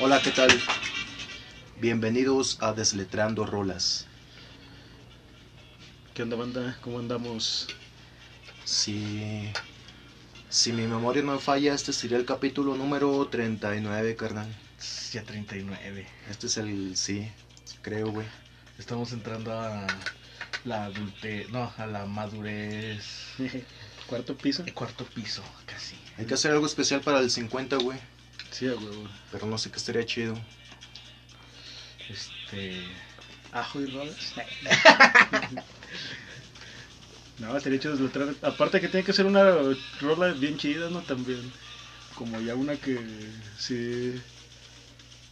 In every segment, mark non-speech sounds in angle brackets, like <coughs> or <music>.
Hola, ¿qué tal? Bienvenidos a Desletrando Rolas. ¿Qué onda, banda? ¿Cómo andamos? Si, si mi memoria no falla, este sería el capítulo número 39, carnal. Ya 39. Este es el, sí, creo, güey. Estamos entrando a la adultez, no, a la madurez. <laughs> ¿Cuarto piso? El cuarto piso, casi. Hay que hacer algo especial para el 50, güey. Sí, a huevo. Pero no sé qué estaría chido. Este. ¿Ajo y rolas? <laughs> no, estaría hecho desletrar. Aparte que tiene que ser una rola bien chida, ¿no? También. Como ya una que sí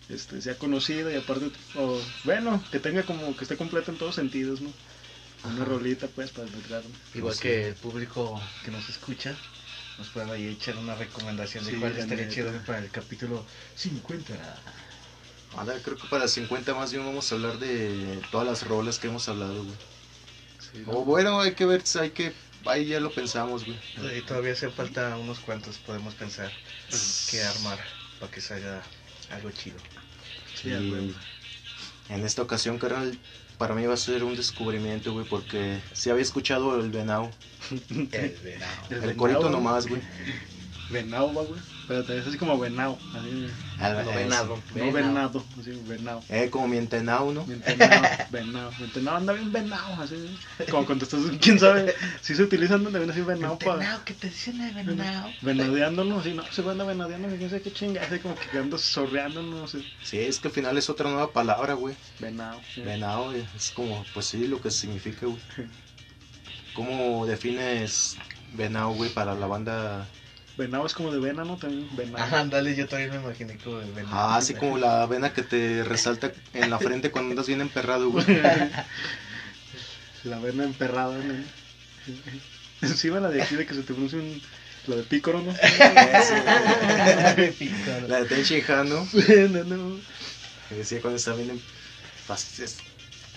este, sea conocida y aparte, o, bueno, que tenga como que esté completa en todos sentidos, ¿no? Una rolita, pues, para desletrar. Igual Sí. que el público que nos escucha, nos puede ahí echar una recomendación de Sí, cuál la estaría neta. chido para el capítulo 50. Ahora creo que para el 50 más bien vamos a hablar de todas las rolas que hemos hablado, güey. Sí, ¿no? O bueno, hay que ver, hay que, ahí ya lo pensamos, güey. Y todavía hace falta unos cuantos, podemos pensar que armar para que salga algo chido. Sí, a. Y en esta ocasión, carnal, para mí va a ser un descubrimiento, güey, porque si había escuchado el venado, El venado. El el corito nomás, güey. Venado, va, güey. Espérate, es así como venado. Así, Al- No, es- venado. no venado, así, venado. Eh, como mi entenado, ¿no? <laughs> Venado, venado, venado, anda bien venado, así. Como cuando estás, quién sabe, si se utilizan también así venado para. venado, que te dicen el venado. Venadeándonos, así, no, se anda venadeando, quién sabe qué chingada, así como que ando sorreándonos, no sé. Sí, es que al final es otra nueva palabra, güey. Venado. sí. Venado, güey, es como, pues sí, lo que significa, güey. <laughs> ¿Cómo defines venado, güey, para la banda? Venado es como de vena, ¿no? También, venado. Ajá, ándale, yo también me imaginé como el venado. Ah, así como la vena que te resalta en la frente cuando andas bien emperrado, güey. <laughs> La vena emperrada, ¿no? <laughs> Encima la de aquí de que se te pronuncia un. La de pícoro, ¿no? <laughs> La de Tenchi Han, ¿no? Vena, no. Que decía cuando está bien es-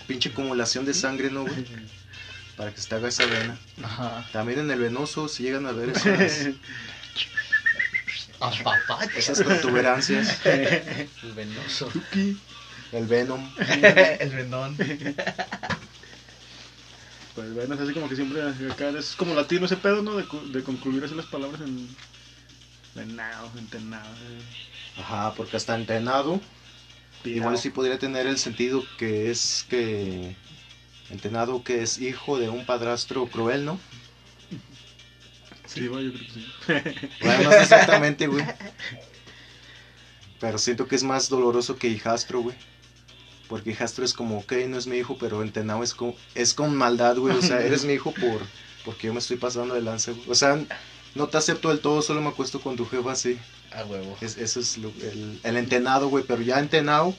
Pinche acumulación de sangre, ¿no, güey? Para que se te haga esa vena. Ajá. También en el venoso, si llegan a ver esas, esas protuberancias, <laughs> El venoso. Chucky. el venom. <laughs> el venón. Pues bueno, es así como que siempre acá es como latino ese pedo, ¿no? De, de concluir así las palabras en. Venado, entenado. Ajá, porque hasta entenado, igual sí podría tener el sentido que es que... Entenado que es hijo de un padrastro cruel, ¿no? Sí, yo creo que sí. <laughs> Bueno, no sé exactamente, güey. Pero siento que es más doloroso que hijastro, güey. Porque hijastro es como, ok, no es mi hijo, pero entenado es con, es con maldad, güey. O sea, eres mi hijo por porque yo me estoy pasando de lanza, güey. O sea, no te acepto del todo, solo me acuesto con tu jefa así. A huevo. Es, eso es lo- el, el entenado, güey. Pero ya entenado,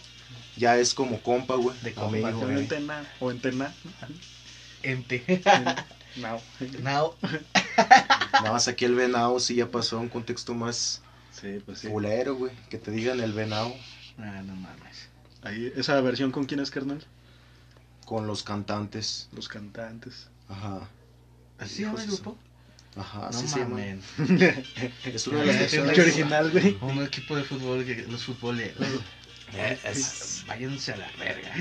ya es como compa, güey. De Amigo, compa, O güey. entena, o entena. Ente. Now. <laughs> Nada más aquí el venado sí ya pasó a un contexto más Sí, pues sí. culero, güey. Que te digan el venado Ah, no mames. Ahí, esa versión con quién es, carnal? con los cantantes. Los cantantes. Ajá. ¿Así llama el grupo? Ajá, no llama. mames. <laughs> Es una de las <laughs> versiones. Original, güey. Un equipo de fútbol, que los futboleros. Eh, Váyanse a la verga.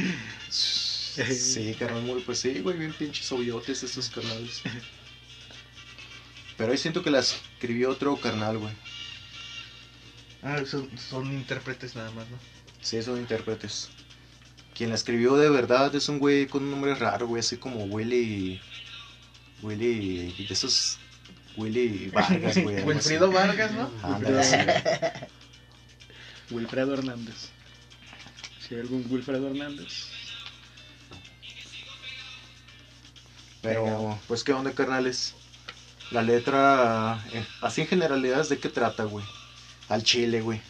Sí, <laughs> carnal, muy, pues sí, güey, bien pinches obviotes estos carnales. Pero ahí siento que las escribió otro carnal, güey. Ah, son, son intérpretes nada más, ¿no? Sí, son intérpretes. Quien la escribió de verdad es un güey con un nombre raro, güey, así como Willy. Willy. De esos. Willy Vargas, güey. <laughs> Wilfrido Vargas, ¿no? Ándale, sí. Wilfredo Hernández. Si hay algún Wilfredo Hernández. Pero, pues, ¿qué onda, carnales? La letra, eh, así en generalidades, ¿de qué trata, güey? Al chile, güey.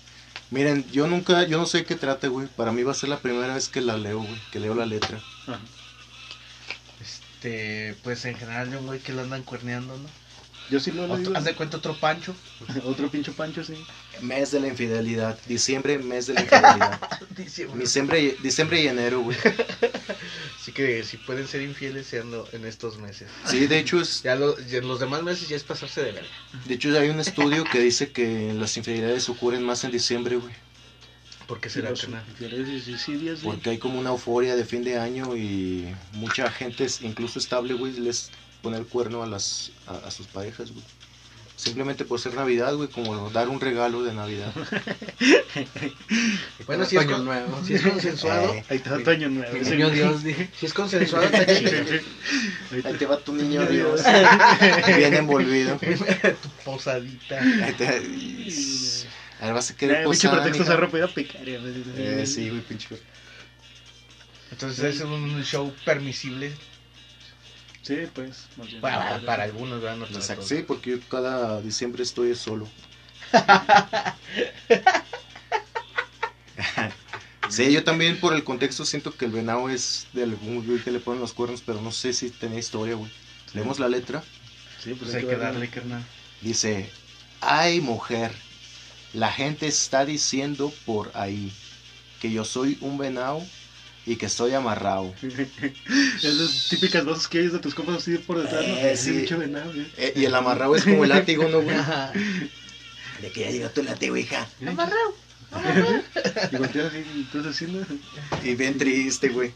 Miren, yo nunca, yo no sé qué trata, güey. Para mí va a ser la primera vez que la leo, güey. Que leo la letra. Ajá. Este, pues en general de un güey que lo andan cuerneando, ¿no? Yo sí lo. Otro- Haz de cuenta otro Pancho. <laughs> Otro pincho pancho, sí. Mes de la infidelidad. Diciembre, mes de la infidelidad. <laughs> Diciembre, y- diciembre y enero, güey. <laughs> Así que si pueden ser infieles, seanlo en estos meses. Sí, de hecho, es, Ya, lo- ya en los demás meses ya es pasarse de verga. de hecho hay un estudio que dice que las infidelidades ocurren más en diciembre, güey. ¿Por qué será, suicidios, sí. Porque hay como una euforia de fin de año y mucha gente, incluso estable, güey, les pone el cuerno a las a, a sus parejas, güey. Simplemente por ser Navidad, güey, como dar un regalo de Navidad. <laughs> Bueno, si es, con- nuevo. si es consensuado, Eh, Ahí está tu año nuevo. Mi niño. Dios, dije. si es consensuado, está chido. Ahí te- te va tu niño Dios, <laughs> bien envolvido. <laughs> tu posadita. Ahí te- Ahí vas a querer Eh, pinche pretexto se güey. Eh, sí, güey, pinche. Entonces es un show permisible Sí, pues. más bien. para, para algunos, ¿verdad? No para Exacto, todos. sí, porque yo cada diciembre estoy solo. <laughs> sí, yo también por el contexto siento que el venado es de algún güey que le ponen los cuernos, pero no sé si tenía historia, güey. Leemos la letra. Sí, pues Pues hay que verlo. darle, carnal. Dice, ay mujer, la gente está diciendo por ahí que yo soy un venado y que estoy amarrado. <laughs> Esas típicas voces que oyes de tus compas así por detrás, ¿no? Eh, sí. pinche venado, güey. Eh, y el amarrado es como el látigo, ¿no, güey? <laughs> De que ya llegó tu látigo, hija. <laughs> Y volteas así, entonces así, ¿no? Y bien triste, güey.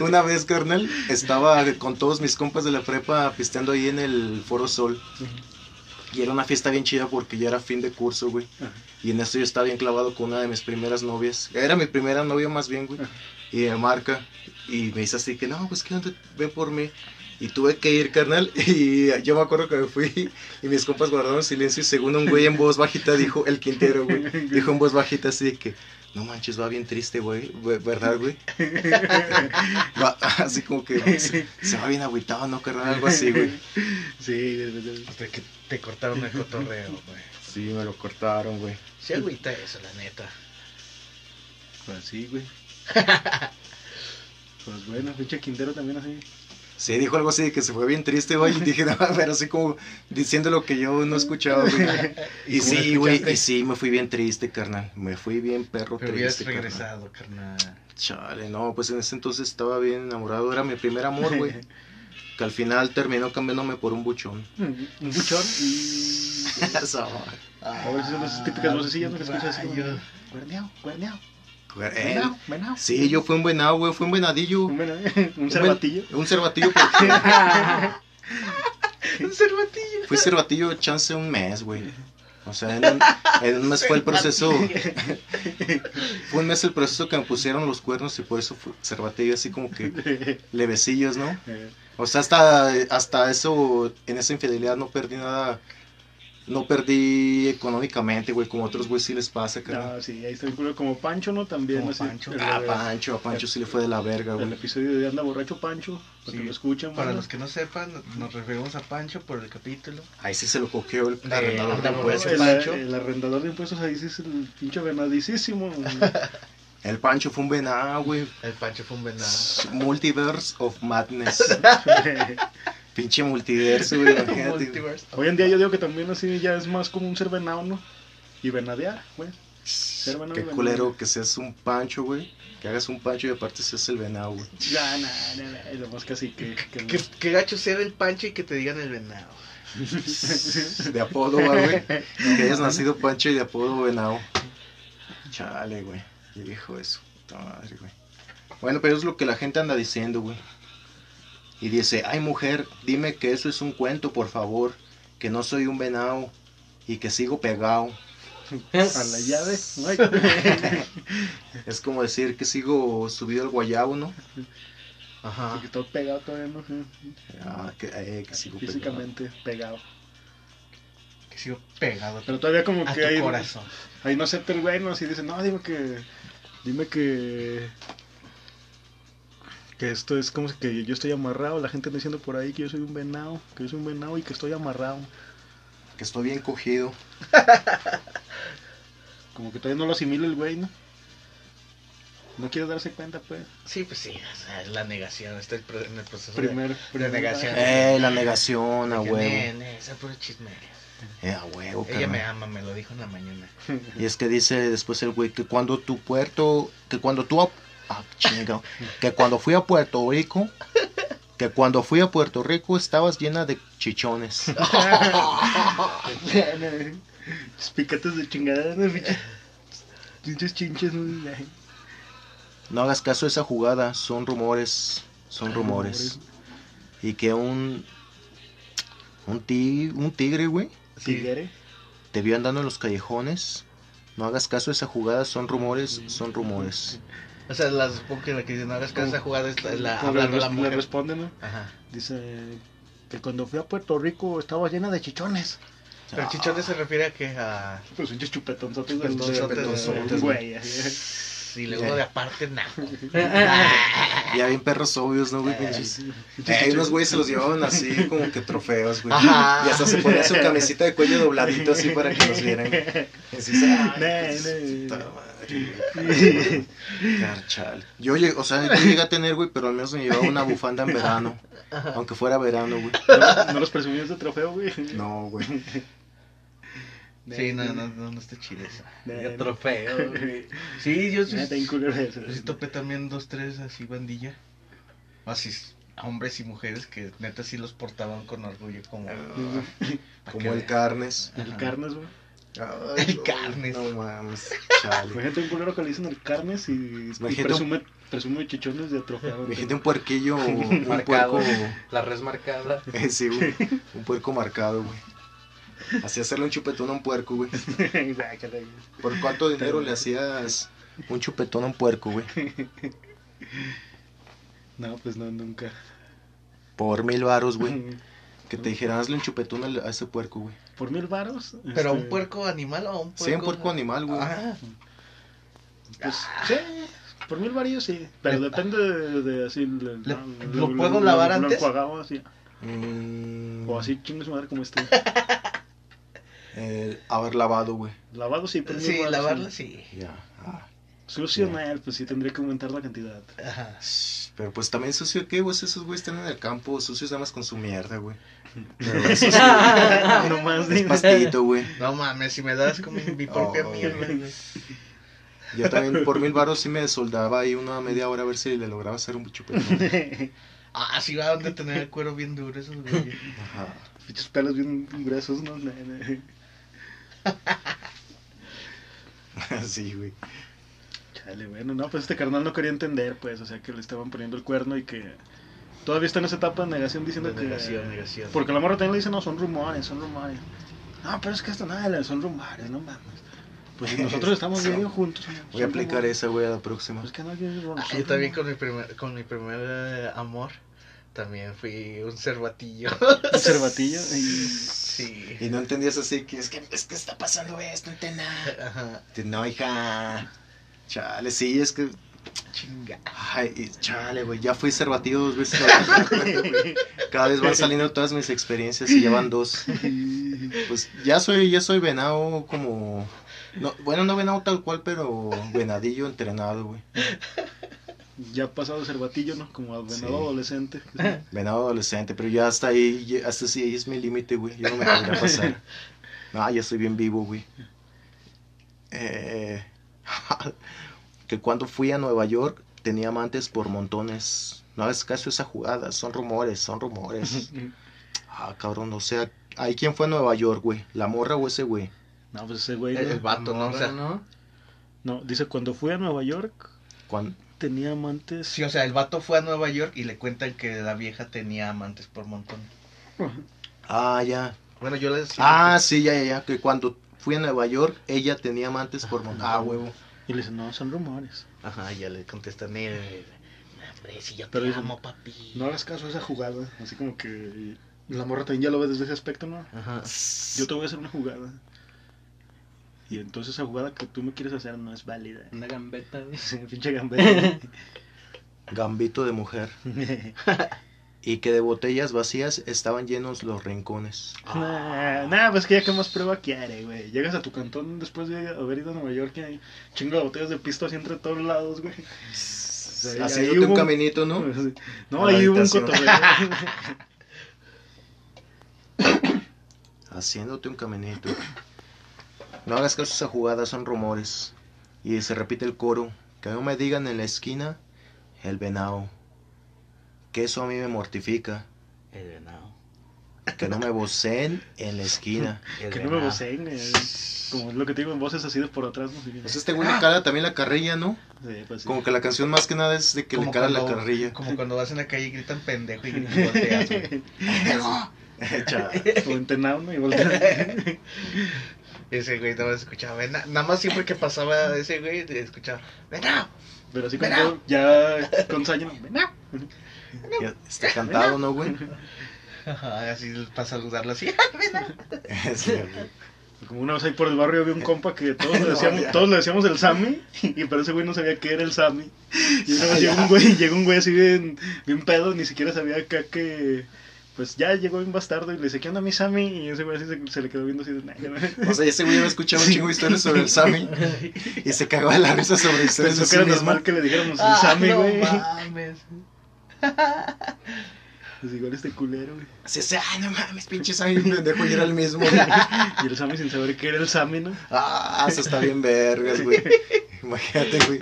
Una vez, carnal, estaba con todos mis compas de la prepa pisteando ahí en el Foro Sol. Y era una fiesta bien chida porque ya era fin de curso, güey. Ajá. Y en eso yo estaba bien clavado con una de mis primeras novias. Era mi primera novia más bien, güey. Ajá. Y me marca. Y me dice así que, no, pues que onda, ven por mí. Y tuve que ir, carnal. <laughs> Y yo me acuerdo que me fui. Y mis compas guardaron silencio. Y según un güey en voz bajita dijo, el Quintero, güey. <laughs> Dijo en voz bajita así que, no manches, va bien triste, güey. ¿Verdad, güey? <laughs> Va- así como que se, se va bien agüitado, ¿no, carnal? Algo así, güey. Sí, De que te cortaron el cotorreo, güey. Sí, me lo cortaron, güey. Sí agüita eso, la neta. pues sí, güey. <laughs> Pues bueno, pinche Quintero también así. Sí, dijo algo así de que se fue bien triste, güey. Y dije, <laughs> no, pero así como diciendo lo que yo no escuchaba, güey. <laughs> Y sí, güey, y sí, me fui bien triste, carnal. Me fui bien perro Pero triste, carnal. regresado, carnal. Chale, no, pues en ese entonces estaba bien enamorado. Era mi primer amor, güey. <laughs> Que al final terminó cambiándome por un buchón. Un buchón. Eso. A ver si son esas típicas vocecillas, ¿no? Que escuchas así. Cuerneado, cuerneado. Eh, Venado, venado. Sí, yo fui un venado, güey. Fui un venadillo. Un venado, <laughs> un cervatillo. Un cervatillo porque <laughs> Un cervatillo. fui cervatillo chance un mes, güey. O sea, en un, en un mes fue el proceso. Fue un mes el proceso que me pusieron los cuernos y por eso fue cervatillo así como que levecillos, ¿no? Eh, O sea, hasta, hasta eso, en esa infidelidad no perdí nada. No perdí económicamente, güey, como otros güey sí les pasa, carnal. No, sí, ahí está el culo como Pancho, ¿no? También, Como así. Pancho. El, Ah, Pancho, a Pancho sí le fue de la verga, el güey. episodio de Anda Borracho Pancho, para Sí, que lo escuchen. Para los que no sepan, nos referimos a Pancho por el capítulo. Ahí sí se lo cogió el arrendador de impuestos. El, Pancho. el arrendador de impuestos ahí sí es el pinche venadísimo. <laughs> El Pancho fue un venado, güey. El Pancho fue un venado. Multiverse of Madness. <laughs> <laughs> Pinche multiverso, güey. <laughs> Hoy en día yo digo que también así ya es más como un ser venado, ¿no? Y venadear, güey. Ser venado y Qué venadear. culero que seas un Pancho, güey. Que hagas un Pancho y aparte seas el venado, güey. Ya, nah, nah, nah, y lo más casi que... que- Qué, qué gacho ser el Pancho y que te digan el venado. <laughs> De apodo, güey. <laughs> Que hayas nacido Pancho y de apodo venado. Chale, güey. ¿Quién dijo eso? Puta madre, güey. Bueno, pero es lo que la gente anda diciendo, güey. Y dice, ay mujer, dime que eso es un cuento, por favor. Que no soy un venado y que sigo pegado. A la llave. Ay, <laughs> Es como decir que sigo subido al guayabo, ¿no? Ajá. que todo pegado todavía, ¿no? Ah, que, eh, que sigo pegado. Físicamente pegado. Que sigo pegado Pero todavía como a que tu hay... corazón. Ahí no acepta el güey, ¿no? Así dice, no, dime que... Dime que... Que esto es como que yo estoy amarrado. La gente anda diciendo por ahí que yo soy un venado. Que yo soy un venado y que estoy amarrado. Que estoy bien cogido. <laughs> Como que todavía no lo asimila el güey, ¿no? No quieres darse cuenta, pues. Sí, pues sí, o sea, es la negación, está en el proceso Primer, de, primer- negación. Eh, la negación, a huevo. "Ne, ne, ese es puro chisme. Eh, a huevo, Ella me ama, me lo dijo en la mañana. <laughs> Y es que dice después el güey que cuando tu puerto, que cuando tú, ah, que cuando fui a Puerto Rico, que cuando fui a Puerto Rico estabas llena de chichones. Los picates de chingada. Pinches- chinches, ¿no? Hagas caso a esa jugada, son rumores, son rumores. Y que un, un, un tigre, güey. Tigre. te vio andando en los callejones. No hagas caso a esa jugada, son rumores, son rumores. O sea, la supongo que la que no hagas caso a esa jugada es la, hablando le, responde, ¿no? Ajá. Dice que cuando fui a Puerto Rico estaba llena de chichones. Pero chichones se refiere a que a... Pues pinches chupetonzotes Chupetonzotes, de- güey. Y luego de aparte, nada. Ya bien perros obvios, ¿no, güey? Pinches. Eh, unos güeyes se los llevaban así como que trofeos, güey. Ajá. Y hasta se ponía su camisita de cuello dobladito así para que los vieran. Y así, ay, puta madre. Carchal. Yo llegué, o sea, yo llegué a tener, güey, pero al menos me llevaba una bufanda en verano. Aunque fuera verano, güey. No, no los presumías de trofeo, güey. No, güey. Sí, no, no, no, no está chido eso. Ne. trofeo, <laughs> güey. Sí, yo sí, Neta, bien culero eso. yo sí topé también dos, tres así bandilla. Así, hombres y mujeres que neta sí los portaban con orgullo como... pa' Como el carnes. El carnes, güey. Ay, El no, carnes. No mames. Chale. Imagínate un culero que le dicen el carnes y, y un- presume, presume chichones de trofeo. güey. Imagínate un puerquillo, un <laughs> Marcado. puerco. La res marcada. <laughs> Eh, sí, güey. Un puerco marcado, güey. Así hacerle un chupetón a un puerco, güey. <laughs> ¿Por cuánto dinero le hacías un chupetón a un puerco, güey? <laughs> No, pues no, nunca. Por mil varos, güey. <laughs> Que te dijeran, hazle un chupetón a ese puerco, güey. Por mil varos. ¿Pero este, un puerco animal o un puerco? Sí, un puerco animal, güey. Ah, Pues, sí, por mil varillos sí. Pero depende de, de así. le- Le- no, ¿lo puedo lavar lo antes? enjuagamos así. Mm, O así, chingue su madre como este. Eh, haber lavado, güey. Lavado sí, mil sí, lavarla sí. Ya. ah. Sucio, Ya. no, pues sí tendría que aumentar la cantidad. Ajá. Pero pues también sucio, ¿qué, güey? Esos güeyes están en el campo, sucios nada más con su mierda, güey. Pero eso sí, no más es pastito, güey. No mames, si me das como mi propia Oh. mierda. güey. Yo también por mil varos sí me soldaba ahí una media hora a ver si le lograba hacer un chupetón. <laughs> Ah, sí van de tener el cuero bien duro esos güey. Ajá. Pinches pelos bien gruesos, ¿no? <laughs> <laughs> <laughs> Sí, güey. Chale, bueno, no, pues este carnal no quería entender, pues, o sea, que le estaban poniendo el cuerno y que todavía está en esa etapa de negación diciendo De que... negación, negación. Porque la morra también le dice, no, son rumores, son rumores. No, pero es que esto nada, son rumores, no mames. Pues nosotros <laughs> estamos viviendo juntos. Voy a aplicar esa, güey, a la próxima. Pues que no, yo, Ah, yo también con mi primer, con mi primer eh, amor, también fui un cervatillo. Un cervatillo. <laughs> y- Sí. Y no entendías así que es que, es que está pasando esto, entena. Ajá. No, hija. Chale, sí, es que. Chinga. Ay, chale, güey. Ya fui cervativo dos veces. <laughs> Cada vez van saliendo todas mis experiencias y ya van dos. Pues ya soy, ya soy venado como. No, bueno, no venado tal cual, pero venadillo entrenado, güey. Ya ha pasado de cervatillo, ¿no? Como venado Sí. adolescente. <laughs> Venado adolescente, pero ya hasta ahí, ya- hasta sí, ahí es mi límite, güey. Yo no me podría <laughs> pasar. No, ya estoy bien vivo, güey. Eh, <laughs> que cuando fui a Nueva York tenía amantes por montones. No hagas caso esa jugada, son rumores, son rumores. Ah, cabrón, o sea, ¿hay quién fue a Nueva York, güey? ¿La morra o ese güey? No, pues ese güey. El, el vato, ¿no? O sea, ¿no? No, dice, cuando fui a Nueva York tenía amantes. sí, o sea, el vato fue a Nueva York y le cuentan que la vieja tenía amantes por montón. Ah, ya. Bueno, yo les... Ah, sí, ya, ya, ya. Que cuando fui a Nueva York, ella tenía amantes por montones. Ah, huevo. Y le dice, no, son rumores. Ajá, ya le contestan, eh, hombre, si yo te Pero amo, papi. No hagas caso a esa jugada. Así como que la morra también ya lo ve desde ese aspecto, ¿no? Ajá. Yo te voy a hacer una jugada. Y entonces esa jugada que tú me quieres hacer no es válida. Una gambeta, güey. <laughs> Pinche gambeta. Gambito de mujer. <laughs> y que de botellas vacías estaban llenos los rincones. Nah, nah, pues que ya que más prueba quiere, güey. Llegas a tu cantón después de haber ido a Nueva York y hay chingo de botellas de pisto así entre todos lados, güey. sea, Haciéndote hubo un un- caminito, ¿no? <laughs> No, ahí hubo un cotorreo. Haciéndote un caminito. No hagas caso a esa jugada, son rumores. Y se repite el coro. Que no me digan en la esquina el venado. Que eso a mí me mortifica. El venado. Que no me voceen en la esquina. <laughs> El que no me voceen, güey. Como es lo que te digo en voces así de por atrás, no sé qué. Pues este güey le cala también la carrilla, ¿no? Sí, pues sí. Como que la canción más que nada es de que le cala la carrilla. Como cuando vas en la calle y gritan pendejo y gritan <laughs> volteas, güey. Cha- O ¿no? Y volteas. <laughs> Ese güey nada más escuchaba, "Vena-". nada más siempre que pasaba ese güey, escuchaba, venado. Pero así como ya con saña, venao. ya Está cantado, ¿no, güey? Ajá, Así para saludarlo así. <laughs> "Venado". <laughs> Sí. Como una vez ahí por el barrio había un compa que todos le <laughs> decíamos, todos le decíamos el Sammy, y pero ese güey no sabía qué era el Sammy. Y una vez llegó un güey, llegó un güey así bien, bien pedo, ni siquiera sabía acá que pues ya llegó un bastardo y le dice, ¿qué onda mi Sammy? Y ese güey así se, se le quedó viendo así de "Nah, no". O sea, ese güey había escuchado un chingo de historias sobre el Sammy y se cagaba de la risa sobre historias Pensó de que era normal que le dijéramos el Ah, Sammy, no güey. mames. <laughs> Pues igual este culero, güey. Así es, ay, no mames, pinche Sammy, pendejo, y era el mismo. <laughs> Y el Sammy sin saber qué era el Sammy, ¿no? Ah, eso está bien vergas, güey. <laughs> Imagínate, güey,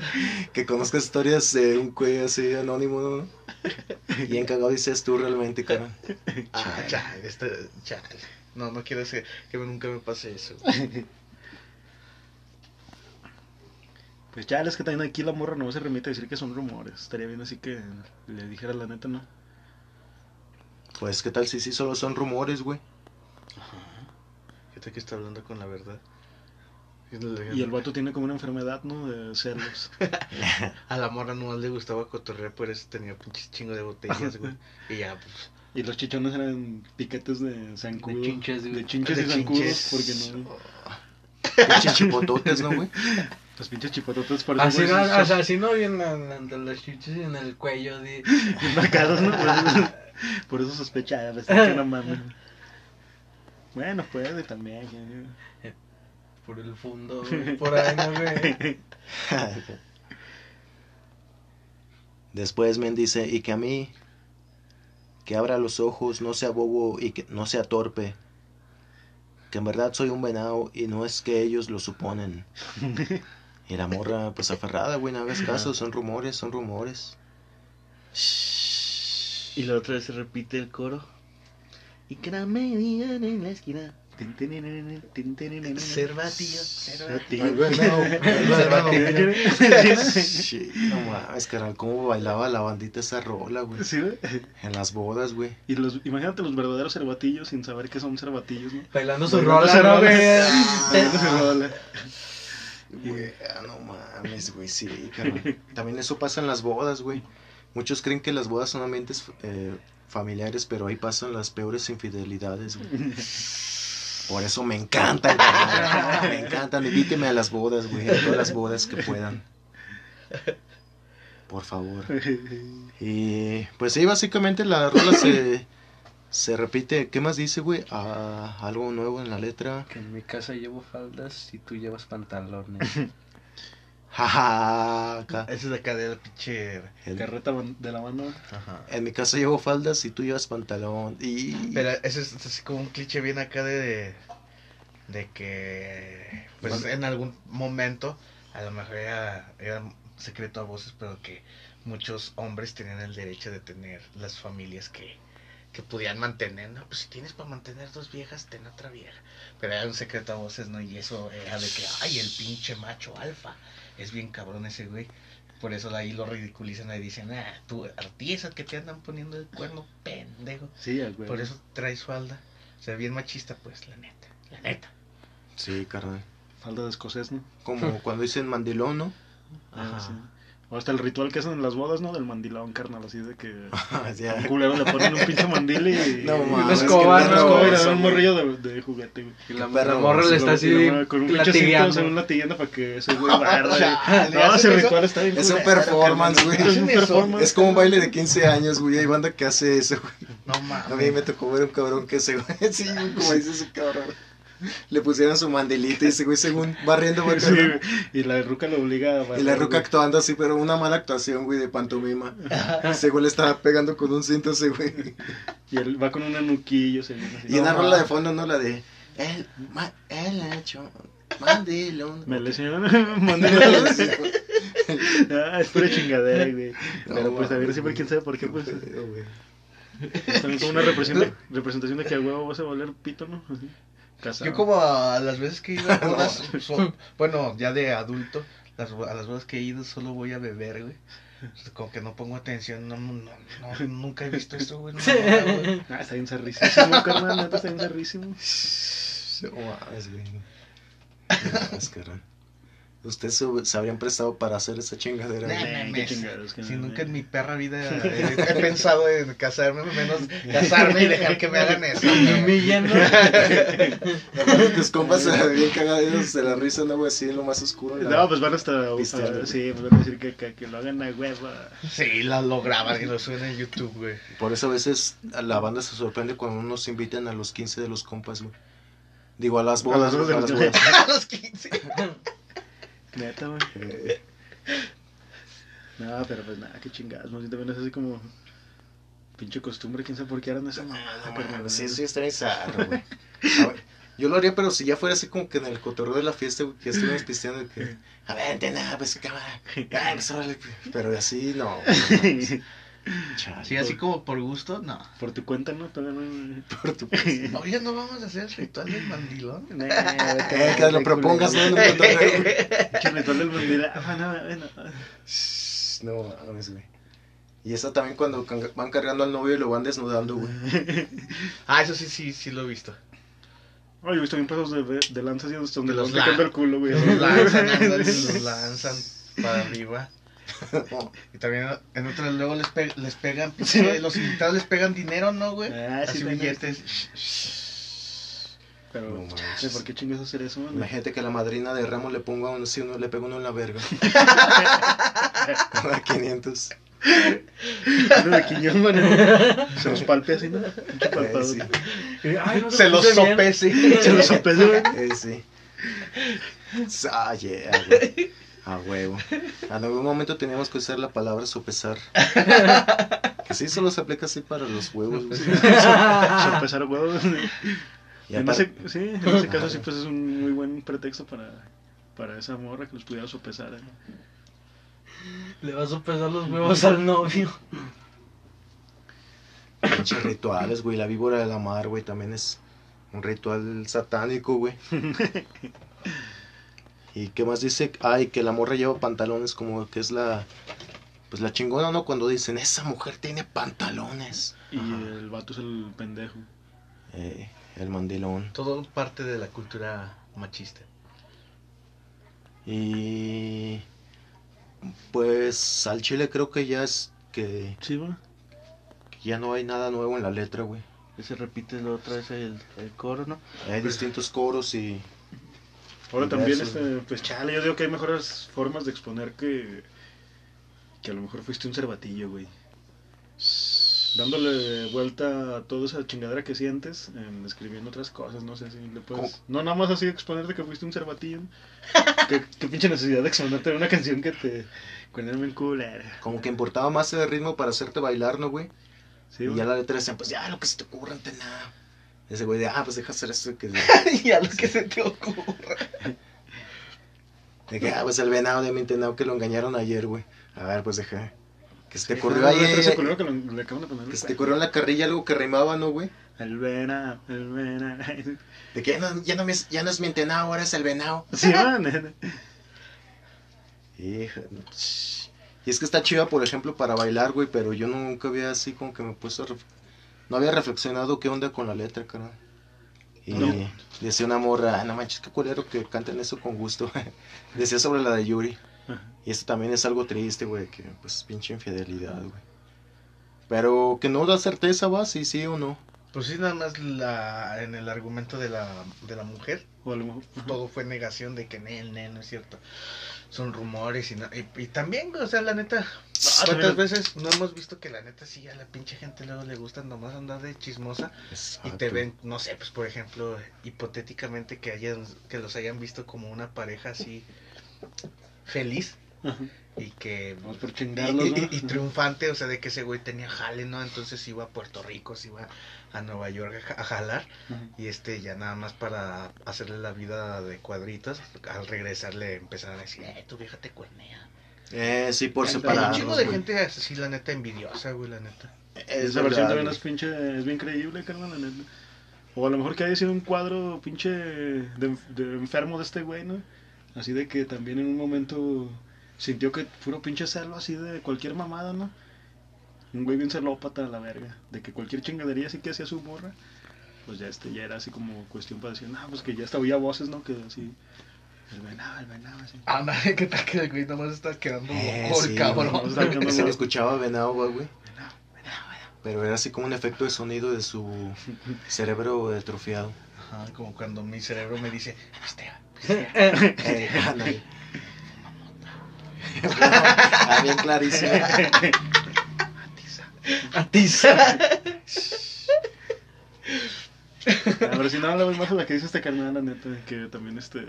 que conozcas historias de un güey así anónimo, ¿no? <laughs> Bien cagado dices tú realmente, cara. <laughs> Ah, chale, este, chale. No, no quiero decir que nunca me pase eso. <laughs> Pues ya, es que también aquí la morra no se remite a decir que son rumores. Estaría bien así que le dijera la neta, ¿no? Pues, ¿qué tal si sí solo son rumores, güey? Fíjate que está hablando con la verdad. Y el vato tiene como una enfermedad, ¿no? De celos. <laughs> A la morra no le gustaba cotorrear, por eso tenía pinches chingo de botellas, güey. <laughs> Y ya, pues. Y los chichones eran piquetes de zancudo. De chinches, güey. De chinches de y zancudos, chinches. porque no. <laughs> Pinches chipototes, ¿no, güey? Los pinches chipototes por Así eso, no, o sea, así no bien en- entre los chichos y en el cuello de... marcados, ¿no? Por eso, por eso sospechaba, que no mames. Bueno, puede también. Por el fondo, <laughs> güey, por ahí, ¿no, güey? Después men dice, y que a mí, que abra los ojos, no sea bobo y que no sea torpe. Que en verdad soy un venado y no es que ellos lo suponen. <laughs> Y la morra, pues aferrada, güey, no hagas caso, son rumores, son rumores. Y la otra vez se repite el coro. Y que no me digan en la esquina. Cervatillo, cervatillo. No mames, carnal, cómo bailaba la bandita esa rola, güey. Sí, güey. En las bodas, güey. Y los, imagínate los verdaderos cervatillos sin saber que son cervatillos, ¿no? Bailando su rola, su ¿no, rola. güey? <laughs> Bailando su rola. Güey, no mames, güey, sí, carnal. También eso pasa en las bodas, güey. Muchos creen que las bodas son ambientes eh, familiares, pero ahí pasan las peores infidelidades, güey. <laughs> Por eso me encantan. Me encantan. Invíteme a las bodas, güey. A todas las bodas que puedan. Por favor. Y pues sí, básicamente la rola se, se repite. ¿Qué más dice, güey? Ah, algo nuevo en la letra. Que en mi casa llevo faldas y tú llevas pantalones. Jaja. acá. Ese es de acá de la pinche. El- Carreta de la mano. Ajá. En mi casa llevo faldas y tú llevas pantalón. Y. Pero ese es así como un cliché bien acá de. De que. Pues en algún momento. A lo mejor era, era secreto a voces, pero que muchos hombres tenían el derecho de tener las familias que. Que podían mantener, no, pues si tienes para mantener dos viejas, ten otra vieja. Pero era un secreto a voces, ¿no? Y eso era de que, ay, el pinche macho alfa. Es bien cabrón ese güey. Por eso ahí lo ridiculizan y dicen, ah, tú, a ti esas que te andan poniendo el cuerno, pendejo. Sí, güey. Por eso traes falda. O sea, bien machista, pues, la neta. La neta. Sí, carnal. Falda de escocés, ¿no? Como cuando dicen mandilón, ¿no? Ah, Ajá. O hasta el ritual que hacen en las bodas, ¿no? Del mandilón, carnal, así de que <laughs> Ya. un culero le ponen un pinche mandil y... <laughs> No y mames, una qué escoba, perro, una escoba y le dan un morrillo de, de juguete, güey. Y la, la morra le está así con un pinche cinto, latigando. según latigueando para que <laughs> ese güey barra. No, ¿hacen ese ritual está bien Es un performance, güey. Es un performance. Es como un baile de 15 años, güey. Hay banda que hace eso, güey. No A mí mames. me tocó ver un cabrón que ese güey, sí, como dice ese cabrón. Le pusieron su mandilita y ese güey según barriendo, güey. Sí, y la ruca lo obliga a Y la barrer, ruca güey. actuando así, pero una mala actuación, güey, de pantomima. Ese güey le estaba pegando con un cinto, ese güey. Y él va con una nuquillo, según así. Y una No, rola de fondo, ¿no? La de... El, ma, el hecho, mandilón. Me lesionaron. <laughs> Mandé Ah, es pura chingadera, güey. No, Pero pues a ver siempre quién sabe por qué, pues. pedo, güey. Es también como una representación, <laughs> representación de que a huevo vas a valer pito, ¿no? Así. Casado. Yo como a las veces que he ido a <laughs> bodas, so- bueno, ya de adulto, las, a las bodas que he ido solo voy a beber, güey. Como que no pongo atención, no, no, no, nunca he visto esto, güey. no, güey. <laughs> Ah, está bien zarrísimo, carnal, neta, está bien zarrísimo. <laughs> No mames, güey. No mames, carnal. Ustedes se, se habrían prestado para hacer esa chingadera, Nah, chingados, que Si nunca en mi perra vida <laughs> he, he pensado en casarme, menos <laughs> casarme y dejar que me hagan eso. Me güey. humillan, ¿no? <laughs> Aparte, Tus compas se bien cagados de la risa, ¿no, güey? Así en lo más oscuro. la- No, pues van hasta. Pisteando. sí, pues van a decir que, que, que lo hagan a huevo. Sí, lo, lo graban y lo suben en YouTube, güey. Por eso a veces a la banda se sorprende cuando nos invitan a los 15 de los compas, güey. Digo, a las bodas, A las güey, a bodas las bodas. A los 15. Neta, güey. Eh, <laughs> No, pero pues nada, qué chingadas. Más bien también es así como. Pinche costumbre, quién sabe por qué harán esa mamada, no carnal. sí, sí, está bien zarro, güey. A ver, Yo lo haría, pero si ya fuera así como que en el cotorreo de la fiesta, güey, que estuviéramos pisteando, que, a ver, ente nada, pues cámara, ah, pues, órale, pero así no, güey, no mames. <laughs> Chale, Sí, así como por gusto, no. Por tu cuenta, ¿no? Todavía no. <laughs> por tu <laughs> Oye, no vamos a hacer el ritual del mandilón. <laughs> Eh, que lo propongas, ¿no? Pinche ritual del mandil. Ah, no, No mames, güey. Y eso también cuando van cargando al novio y lo van desnudando, güey. Ah, eso sí, sí, sí lo he visto. Oye, he visto bien pasos de, de lanzas y donde Los los la- picando el culo, güey. Los lanzan, los lanzan para arriba. <laughs> Y también en otras luego les, pe- les pegan, <laughs> Sí, ¿no? los invitados les pegan dinero, ¿no, güey? Ah, sí, Así también. billetes. Pero, No manches. ¿sí, ¿por qué chingas hacer eso, man? Imagínate que la madrina de Ramos le ponga uno, si uno le pega uno en la verga. <laughs> A 500. Uno de quiñón, mano. Se los palpe así, ¿no? Eh, sí. Ay, no Se los puse bien. sope, sí. Se los sopesó, güey. Eh, sí. Ah, yeah, güey. A huevo. En algún momento teníamos que usar la palabra sopesar. <laughs> Que sí, solo se aplica así para los huevos, güey. <laughs> Sopesar huevos. Y En ese, sí, en ese caso sí, pues es un muy buen pretexto para, para esa morra que los pudiera sopesar. ¿eh? Le vas a pesar los huevos al novio. Pinches rituales, güey. La víbora de la mar, güey, también es un ritual satánico, güey. <laughs> ¿Y qué más dice? Ay, que la morra lleva pantalones, como que es la. Pues la chingona, ¿no? Cuando dicen, esa mujer tiene pantalones. Y el vato es el pendejo. Eh, el mandilón. Todo parte de la cultura machista. Y. Pues al chile creo que ya es que, Sí, va. que ya no hay nada nuevo en la letra, güey. Se repite la otra vez el, el coro, ¿no? Hay distintos coros y. Ahora también, este, pues chale, yo digo que hay mejores formas de exponer que, que a lo mejor fuiste un cervatillo, güey. Dándole vuelta a toda esa chingadera que sientes, en escribiendo otras cosas, no sé si le puedes... ¿Cómo? No nada más así exponerte que fuiste un cervatillo. ¿Qué, qué pinche necesidad de exponerte en una canción que te... con el culera. Como que importaba más el ritmo para hacerte bailar, ¿no, güey? Sí, y güey. ya la letra decían, pues ya lo que se te ocurra, nada. Ese güey de, ah, pues deja hacer esto que. <laughs> y a lo que se te ocurra. De que, ah, pues el venado de mi entenado que lo engañaron ayer, güey. A ver, pues deja. Que se te ocurrió que lo- le acaban de poner. Que se te ocurrió en la carrilla algo que rimaba, ¿no, güey? El venado, el venado. De que ya no, ya no, me- ya no es mi entenado, ahora es el venado. <laughs> Sí, man. Hija, Y es que está chida, por ejemplo, para bailar, güey, pero yo nunca había así como que me puesto a No había reflexionado qué onda con la letra, cara. Y No. decía una morra, ah, no manches, qué culero que canten eso con gusto. <laughs> decía sobre la de Yuri. Ajá. Y eso también es algo triste, güey, que pues pinche infidelidad, güey. Pero que no da certeza, va, si sí o no. Pues sí, nada más la, en el argumento de la, de la mujer, O a lo mejor. ajá. todo fue negación de que nel, nel, no es cierto. Son rumores y, no- y, y también, o sea, la neta, ¿cuántas también- veces no hemos visto que la neta sí a la pinche gente luego le gusta nomás andar de chismosa y te ven, no sé, pues por ejemplo, hipotéticamente que hayan, que los hayan visto como una pareja así feliz Ajá. y que Vamos por y, chingarlos, y- ¿no? y- y triunfante, o sea, de que ese güey tenía jale, ¿no? Entonces iba a Puerto Rico, se iba a Nueva York a, ja- a jalar Ajá. y este ya nada más para hacerle la vida de cuadritos, al regresar le empezaron a decir, eh, tu vieja te cuernea. Eh, sí, por Hay un Hay un separado. chingo de gente así, la neta, envidiosa, güey, la neta. Esa versión también es pinche, es bien creíble, carnal, la neta. O a lo mejor que haya sido un cuadro pinche de, de enfermo de este güey, ¿no? Así de que también en un momento sintió que puro pinche celo así de cualquier mamada, ¿no? Un güey bien celópata a la verga. De que cualquier chingadería así que hacía su morra, pues ya este ya era así como cuestión para decir, no, pues que ya hasta oía voces, ¿no? Que así, el venado, el venado, así. Ah, ¿qué tal que el güey nomás está quedando Eh, loco, sí, cabrón? güey, está quedando <laughs> Se le escuchaba venado, güey. Venado, venado, venado. Pero era así como un efecto de sonido de su <laughs> cerebro atrofiado. Ajá, como cuando mi cerebro me dice, "Este, <laughs> Eh, ándale. ah, bien clarísimo. Atiza. A ver si no, la voy más a la que dice este carnal, la neta, que también este,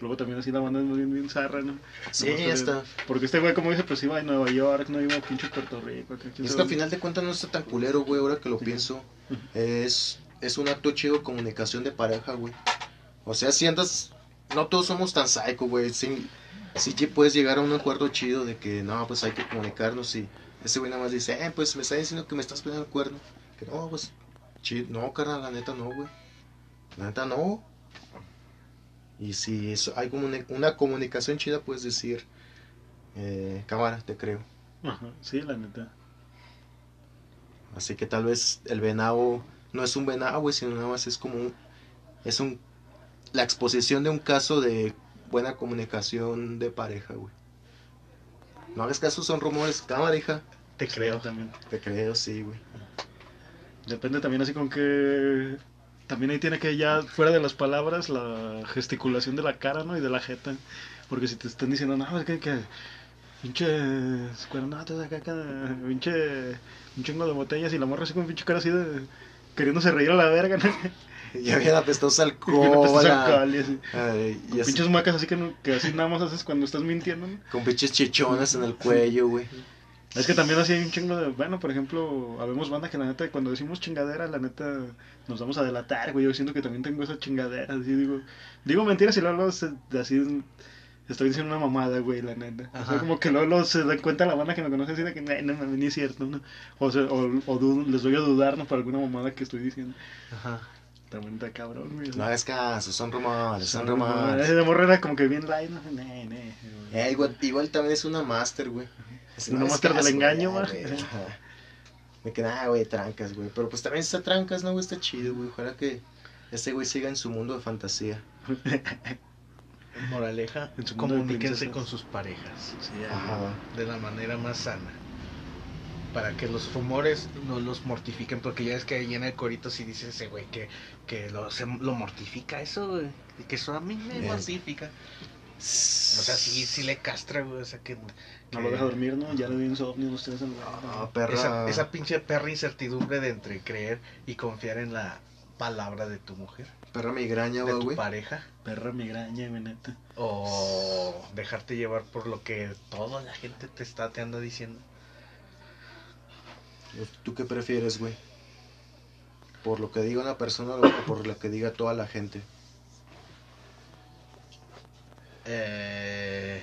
luego también así la banda es muy bien, bien zarra, ¿no? Sí, que- está. Porque este güey, como dice, pues iba a Nueva York, no iba a pinche Puerto Rico. Es que al final de cuentas no está tan culero, güey, ahora que lo pienso. Es, es un acto chido de comunicación de pareja, güey. O sea, si andas... No todos somos tan psycho, güey. Sí, sí que puedes llegar a un acuerdo chido de que, no, pues hay que comunicarnos y... Ese güey nada más dice, eh, pues me está diciendo que me estás poniendo el cuerno. Que no, pues... Chido. No, carnal, la neta no, güey. La neta no. Y si eso, hay como una, una comunicación chida, puedes decir... Eh, cámara, te creo. Ajá, sí, la neta. Así que tal vez el venado no es un venado, güey, sino nada más es como un, es un la exposición de un caso de buena comunicación de pareja, güey. No hagas caso, son rumores. Cámara, hija. Te creo. También. Te creo, sí, güey. Depende también así con que... También ahí tiene que ya, fuera de las palabras, la gesticulación de la cara, ¿no? Y de la jeta. Porque si te están diciendo, no, es que... que pinches cuernotes acá, acá, pinche... Un chingo de botellas y la morra así con pinche cara así de... Queriéndose reír a la verga, ¿no? <laughs> Ya bien apestosa <laughs> y Con pinches macas así que, no- que así nada más haces cuando estás mintiendo, ¿no? con pinches chichonas en el cuello, güey. Es que también así hay un chingo de... Bueno, por ejemplo, habemos banda que la neta, cuando decimos chingadera, la neta, nos vamos a delatar, güey. Yo siento que también tengo esa chingadera, así digo... Digo mentiras y luego, así... Estoy diciendo una mamada, güey, la neta. O sea, Ajá. como que luego, luego se dan cuenta la banda que me conoce así de que, "Ay, no, mames, ni es cierto, ¿no? O, sea, o, o les doy a dudar, ¿no? Por alguna mamada que estoy diciendo. Ajá. También está cabrón, güey. No hagas caso, son rumores, son Ese rumores. de morra era como que bien light, ¿no? Ne, ne, güey. Eh, igual, igual también es una master, güey. Es Una hagas máster del engaño, güey. Me queda, ah, güey, trancas, güey. Pero pues también está trancas, ¿no, güey? Está chido, güey. Ojalá que este güey siga en su mundo de fantasía. Moraleja, comuníquense con sus parejas Sí, Ajá. de la manera más sana. Para que los rumores no los mortifiquen, porque ya es que ahí en el corito sí dice ese güey que, que lo, se- lo mortifica eso, güey. Y que eso a mí me Bien. mortifica. O sea, sí, sí le castra, güey. O sea, que. No lo deja dormir, ¿no? Ya le dio insomnio los tres al Ah, perra. Esa, esa pinche perra incertidumbre de entre creer y confiar en la palabra de tu mujer, Perra migraña, de va, tu güey. pareja, Perra migraña, güey, neta. o dejarte llevar por lo que toda la gente te está te anda diciendo. ¿Tú qué prefieres, güey? ¿Por lo que diga una persona o por lo que diga toda la gente? Eh,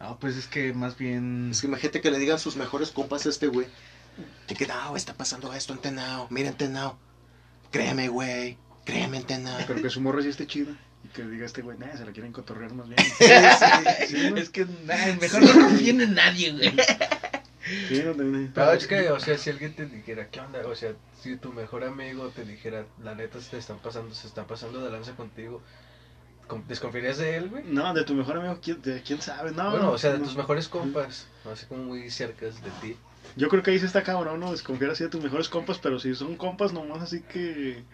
Ah, no, pues es que más bien. Es que imagínate que le digan sus mejores compas a este güey. De que, no, está pasando esto en Tenao. Mira en Tenao. Créeme, güey. Créeme en Tenao. Pero que su morra sí esté chida. Que diga este güey, nah, se la quieren cotorrear más bien. Sí, ¿no? <laughs> es que nah, mejor no confíen en nadie, güey. Sí, no. Pero es que, o sea, si alguien te dijera, ¿qué onda? O sea, si tu mejor amigo te dijera, la neta se te están pasando, se está pasando de lanza contigo, ¿Con- ¿Desconfiarías de él, güey? No, de tu mejor amigo, ¿quién, de quién sabe? No, bueno, o sea, de no. tus mejores compas. Así como muy cercas de ti. Yo creo que ahí sí está cabrón, ¿no? Desconfiar así de tus mejores compas, pero si son compas nomás así que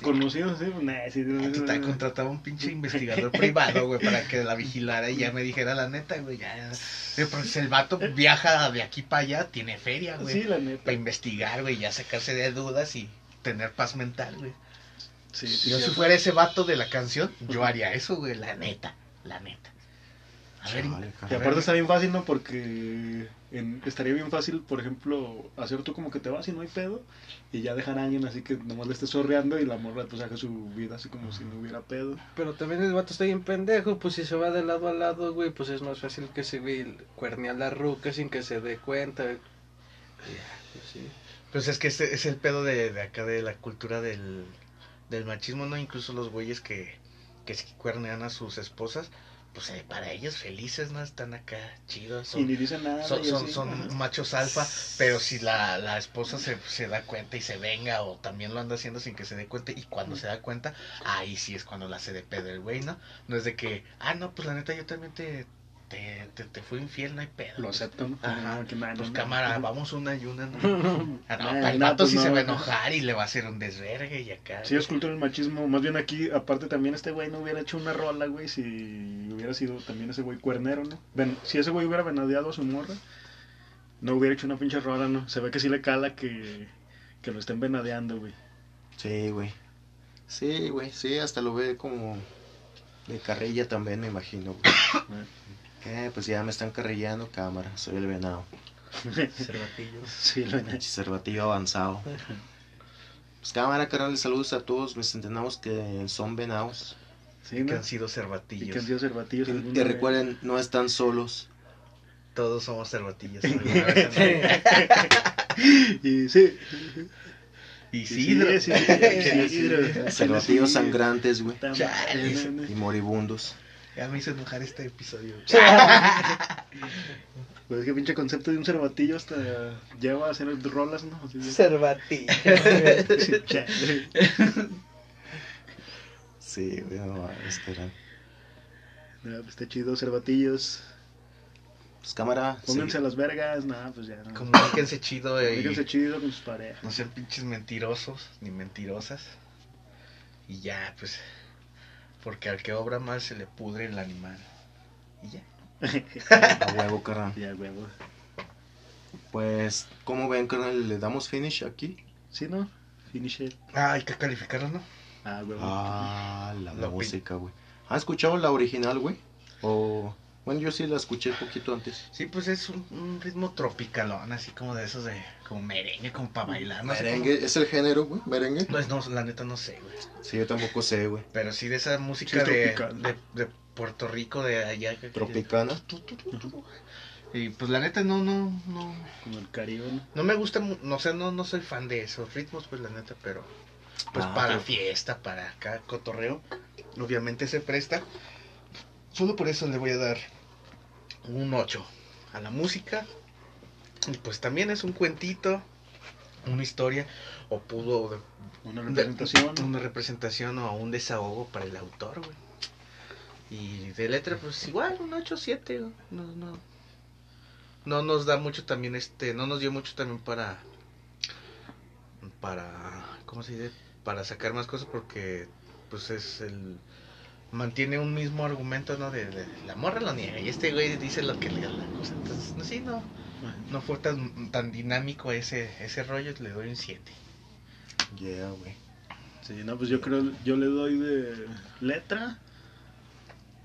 conocidos así, pues, nah, sí, Aquí te contrataba un pinche investigador privado, güey, para que la vigilara y ya me dijera la neta, güey, ya. Sí, pues el vato viaja de aquí para allá, tiene feria, güey. Sí, la neta. Para investigar, güey, ya sacarse de dudas y tener paz mental, güey. Sí, sí, Yo si fuera ese vato de la canción, yo haría eso, güey, la neta, la neta. A ver, Chale, Y aparte está bien fácil, ¿no? Porque en- estaría bien fácil, por ejemplo, hacer tú como que te vas y no hay pedo, y ya dejar a alguien así que nomás le estés sorreando y la morra pues haga su vida así como si no hubiera pedo. Pero también el vato está bien pendejo, pues si se va de lado a lado, güey, pues es más fácil que se güey cuerne a la ruca sin que se dé cuenta. Y ya, pues sí. Pues es que este es el pedo de, de acá de la cultura del, del machismo, ¿no? Incluso los güeyes que, que cuernean a sus esposas, pues eh, para ellos felices, ¿no? Están acá chidos. Y Son, ni dicen nada. son, y son, son machos alfa, pero si la, la esposa se, se da cuenta y se venga o también lo anda haciendo sin que se dé cuenta y cuando se da cuenta, ahí sí es cuando la hace de pedo el güey, ¿no? No es de que, ah, no, pues la neta yo también te, te, te, te fui infiel, no hay pedo. Lo acepto, ¿no? Ajá, No, que Pues no, cámara, no. vamos una y una, ¿no? <laughs> Ah, no, el no, vato pues sí no. se va a enojar y le va a hacer un desvergue y acá. Sí, es cultura del machismo. Más bien aquí, aparte también este güey no hubiera hecho una rola, güey, si hubiera sido también ese güey cuernero, ¿no? Ven, si ese güey hubiera venadeado a su morra, no hubiera hecho una pinche rola, ¿no? Se ve que sí le cala que, que lo estén venadeando, güey. Sí, güey. Sí, güey, sí, hasta lo ve como de carrilla también, me imagino. güey. <coughs> Eh, pues ya me están carrillando, cámara, soy el venado. Cervatillos. <laughs> Sí, lo Pinche cervatillo avanzado. Pues cámara, carnal, saludos a todos mis centenados que son venados. Sí, que han sido Y cervatillos. que han sido cervatillos. Que, vez. recuerden, no están solos. Todos somos cervatillos. <laughs> Y sí. Isidro. Sí, sí, sí, Isidro. Cervatillos sangrantes, güey. Y moribundos. Ya me hizo enojar este episodio. <laughs> Pues es que pinche concepto de un cervatillo hasta lleva a hacer rolas, ¿no? Así de-. Chale. Sí, güey, no carnal. No, pues está chido, cervatillos. Pues cámara, Pónganse sí. a las vergas, nada, pues ya. No. Comuníquense chido y Fíjense chido con sus parejas. no sean pinches mentirosos ni mentirosas. Y ya, pues. Porque al que obra mal se le pudre el animal. Y ya. <laughs> a huevo, carnal. Ya, huevo. Pues, ¿cómo ven, carnal? ¿Le damos finish aquí? ¿Sí, no? Finish it. Ah, hay que calificarlo, ¿no? Ah, huevo. Ah, la La música, güey. ¿Has escuchado la original, güey? O, bueno, yo sí la escuché poquito antes. Sí, pues es un, un ritmo tropicalón, así como de esos de. como merengue, como para bailar. No sé Merengue, ¿es el género, güey? ¿Merengue? Pues no, la neta no sé, güey. Sí, yo tampoco sé, güey. Pero sí de esa música Sí, de, de, de Puerto Rico, de allá. que- Tropicana. Y pues la neta no, no, no. Como el Caribe, ¿no? No me gusta, no sé, no, no soy fan de esos ritmos, pues la neta, pero pues Ah, para pero- fiesta, para acá, cotorreo, obviamente se presta. Solo por eso le voy a dar un 8 a la música. Y pues también es un cuentito, una historia, o pudo Una representación. una representación o un desahogo para el autor, güey. Y de letra, pues igual, un 8 7, güey. no, no. No nos da mucho también este, no nos dio mucho también para para ¿cómo se dice? Para sacar más cosas porque pues es el mantiene un mismo argumento, ¿no? De, de- la morra lo niega y este güey dice lo que le da la cosa. Entonces, no sí, no no fue tan tan dinámico ese ese rollo, le doy un 7. Yeah, güey. Sí, no, pues yo creo, yo le doy de letra.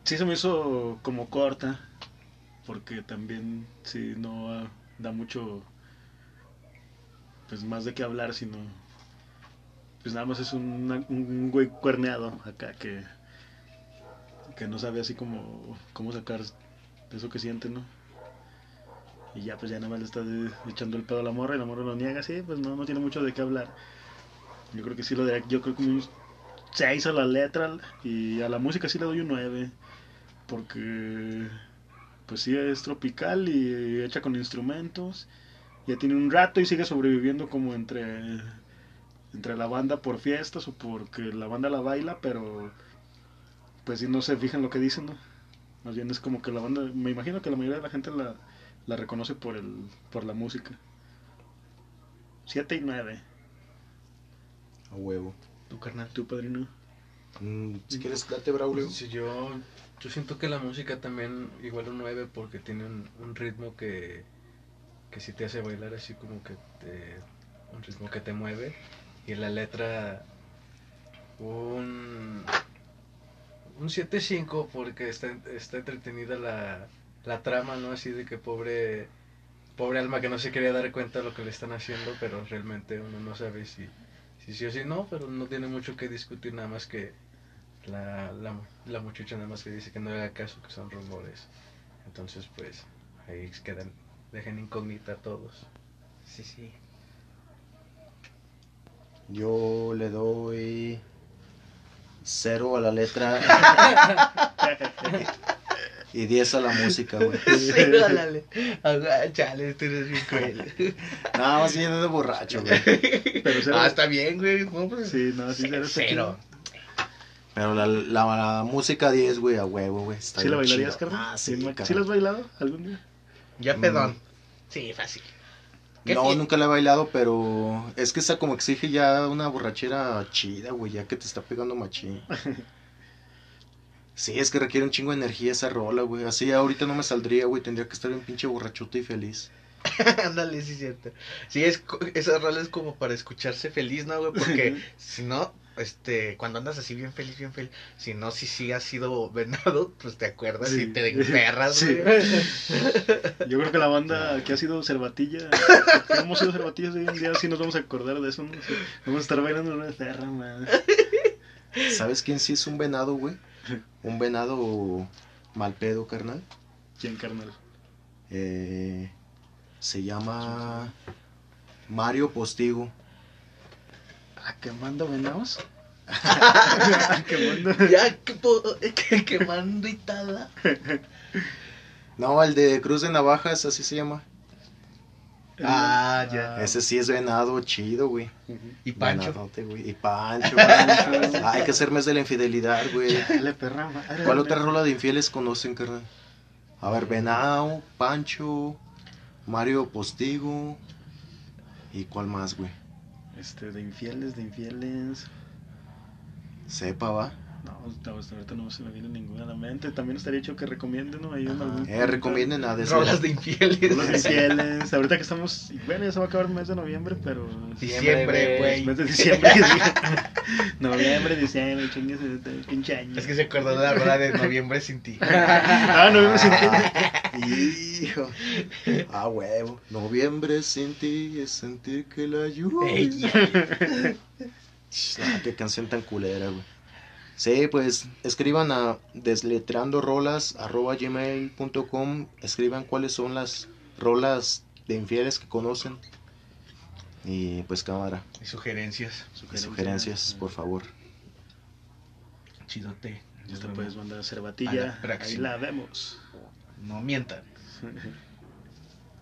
Sí se me hizo como corta, porque también, sí, no da mucho, pues más de qué hablar, sino, pues nada más es un, un güey cuerneado acá que, que no sabe así como, cómo sacar eso que siente, ¿no? Y ya, pues ya nada más le está de- echando el pedo a la morra y la morra lo niega, sí, pues no, no tiene mucho de qué hablar. Yo creo que sí lo daría, yo creo que un 6 a la letra y a la música sí le doy un 9. Porque pues sí es tropical y hecha con instrumentos. Ya tiene un rato y sigue sobreviviendo como entre entre la banda por fiestas o porque la banda la baila, pero pues sí no se fijan lo que dicen, ¿no? Más bien es como que la banda, me imagino que la mayoría de la gente la, la reconoce por el por la música. 7 y 9. A huevo. Tu carnal. Tu padrino. Mm, si quieres, date, Braulio. Si yo, yo siento que la música también igual un 9 porque tiene un, un ritmo que, que sí te hace bailar así como que te, un ritmo que te mueve y la letra un un 7.5 porque está, está entretenida la, la trama, ¿no? Así de que pobre pobre alma que no se quería dar cuenta de lo que le están haciendo, pero realmente uno no sabe si si sí o si no, pero no tiene mucho que discutir nada más que la, la, la muchacha nada más que dice que no haga caso, que son rumores. Entonces, pues, ahí quedan, dejen incógnita a todos. Sí, sí. Yo le doy cero a la letra <laughs> y 10 a la música, güey. <laughs> Sí, órale. Ah, Chale, tú eres bien cruel. <laughs> Nada más bien de borracho, güey. Pero cero. Ah, está bien, güey. No, pues, Sí, no, sí, cero. Cero. Pero la, la, la música 10, güey, a huevo, güey. está ¿Sí la bailarías, carnal? Ah, sí, ¿Sí. ¿Sí la has bailado algún día? Ya Mm. pedón. Sí, fácil. ¿Qué No, nunca la he bailado, pero es que esa como exige ya una borrachera chida, güey, ya que te está pegando machín. Sí, es que requiere un chingo de energía esa rola, güey. Así ahorita no me saldría, güey. Tendría que estar bien pinche borrachote y feliz. <laughs> Ándale, sí, cierto. Sí, es, esa rola es como para escucharse feliz, ¿no, güey? Porque <laughs> si no, este, cuando andas así bien feliz, bien feliz, si no, si sí has sido venado, <laughs> pues te acuerdas Sí. y te emperras, Sí. <laughs> Yo creo que la banda que ha sido Cervatilla, que hemos sido Cervatillas hoy en día, sí nos vamos a acordar de eso, ¿no? Sí, Vamos a estar bailando una perra, man. <laughs> ¿Sabes quién sí es un venado, güey? Un venado mal pedo, carnal. ¿Quién, carnal? Eh, se llama Mario Postigo. ¿A quemando venados? quemando. <laughs> Ya, que, quemando y tal. No, el de Cruz de Navajas, así se llama. Ah, ya. Ese sí es venado chido, güey. Y Pancho. Venadote, güey. Y Pancho, Pancho. <laughs> Hay que hacer mes de la infidelidad, güey. Dale, perra, madre. ¿Cuál otra rola de infieles conocen, carnal? A ver, Venado, Pancho, Mario Postigo. ¿Y cuál más, güey? Este, de infieles, de infieles. Sepa, va. No, ahorita no se me viene ninguna a la mente. También estaría hecho que recomienden, ¿no? Ahí algún- Eh, recomienden a Rolas de infieles. Rolas de infieles. Ahorita que estamos. Bueno, ya se va a acabar el mes de noviembre, pero. Diciembre, güey. Mes de diciembre. <laughs> <laughs> noviembre, diciembre, chingues, este, pinche año. Es que se acordó de la rola de Noviembre sin ti. <laughs> ah, noviembre sin ti. Hijo. <laughs> Ah, huevo. Noviembre sin ti es sentir que la lluvia. Ey. Ah, qué canción tan culera, güey. Sí, pues escriban a desletreandorolas.gmail.com Escriban cuáles son las rolas de infieles que conocen. Y pues cámara, Y sugerencias. y sugerencias, por favor. Chidote. Ya te puedes mandar a A Cervatilla. la Ahí la vemos. No mientan.